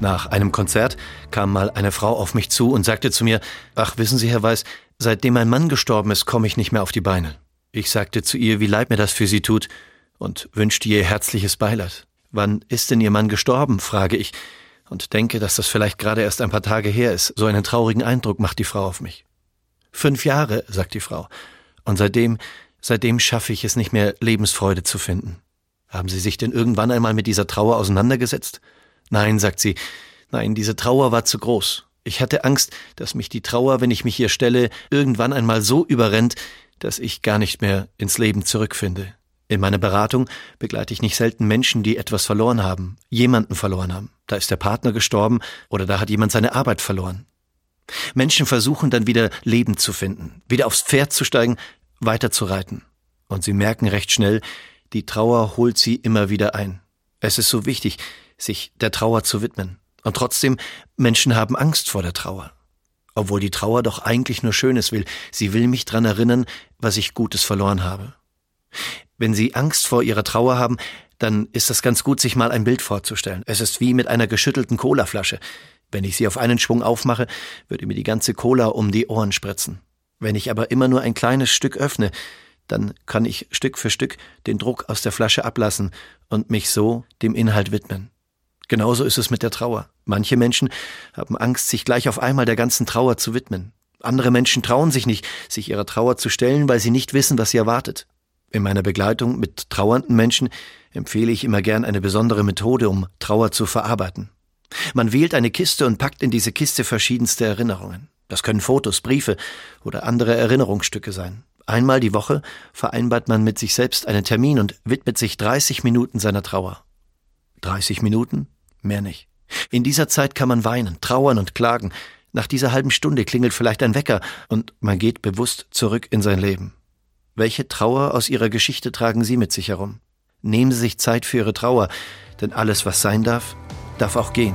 Nach einem Konzert kam mal eine Frau auf mich zu und sagte zu mir, ach wissen Sie, Herr Weiß, seitdem mein Mann gestorben ist, komme ich nicht mehr auf die Beine. Ich sagte zu ihr, wie leid mir das für sie tut und wünschte ihr herzliches Beileid. Wann ist denn Ihr Mann gestorben? frage ich und denke, dass das vielleicht gerade erst ein paar Tage her ist. So einen traurigen Eindruck macht die Frau auf mich. Fünf Jahre, sagt die Frau. Und seitdem, seitdem schaffe ich es nicht mehr, Lebensfreude zu finden. Haben Sie sich denn irgendwann einmal mit dieser Trauer auseinandergesetzt? Nein, sagt sie, nein, diese Trauer war zu groß. Ich hatte Angst, dass mich die Trauer, wenn ich mich hier stelle, irgendwann einmal so überrennt, dass ich gar nicht mehr ins Leben zurückfinde. In meiner Beratung begleite ich nicht selten Menschen, die etwas verloren haben, jemanden verloren haben. Da ist der Partner gestorben oder da hat jemand seine Arbeit verloren. Menschen versuchen dann wieder Leben zu finden, wieder aufs Pferd zu steigen, weiter zu reiten. Und sie merken recht schnell, die Trauer holt sie immer wieder ein. Es ist so wichtig, sich der Trauer zu widmen. Und trotzdem, Menschen haben Angst vor der Trauer. Obwohl die Trauer doch eigentlich nur Schönes will. Sie will mich dran erinnern, was ich Gutes verloren habe. Wenn Sie Angst vor Ihrer Trauer haben, dann ist das ganz gut, sich mal ein Bild vorzustellen. Es ist wie mit einer geschüttelten Colaflasche. Wenn ich sie auf einen Schwung aufmache, würde mir die ganze Cola um die Ohren spritzen. Wenn ich aber immer nur ein kleines Stück öffne, dann kann ich Stück für Stück den Druck aus der Flasche ablassen und mich so dem Inhalt widmen. Genauso ist es mit der Trauer. Manche Menschen haben Angst, sich gleich auf einmal der ganzen Trauer zu widmen. Andere Menschen trauen sich nicht, sich ihrer Trauer zu stellen, weil sie nicht wissen, was sie erwartet. In meiner Begleitung mit trauernden Menschen empfehle ich immer gern eine besondere Methode, um Trauer zu verarbeiten. Man wählt eine Kiste und packt in diese Kiste verschiedenste Erinnerungen. Das können Fotos, Briefe oder andere Erinnerungsstücke sein. Einmal die Woche vereinbart man mit sich selbst einen Termin und widmet sich 30 Minuten seiner Trauer. 30 Minuten? Mehr nicht. In dieser Zeit kann man weinen, trauern und klagen. Nach dieser halben Stunde klingelt vielleicht ein Wecker und man geht bewusst zurück in sein Leben. Welche Trauer aus Ihrer Geschichte tragen Sie mit sich herum? Nehmen Sie sich Zeit für Ihre Trauer, denn alles, was sein darf, darf auch gehen.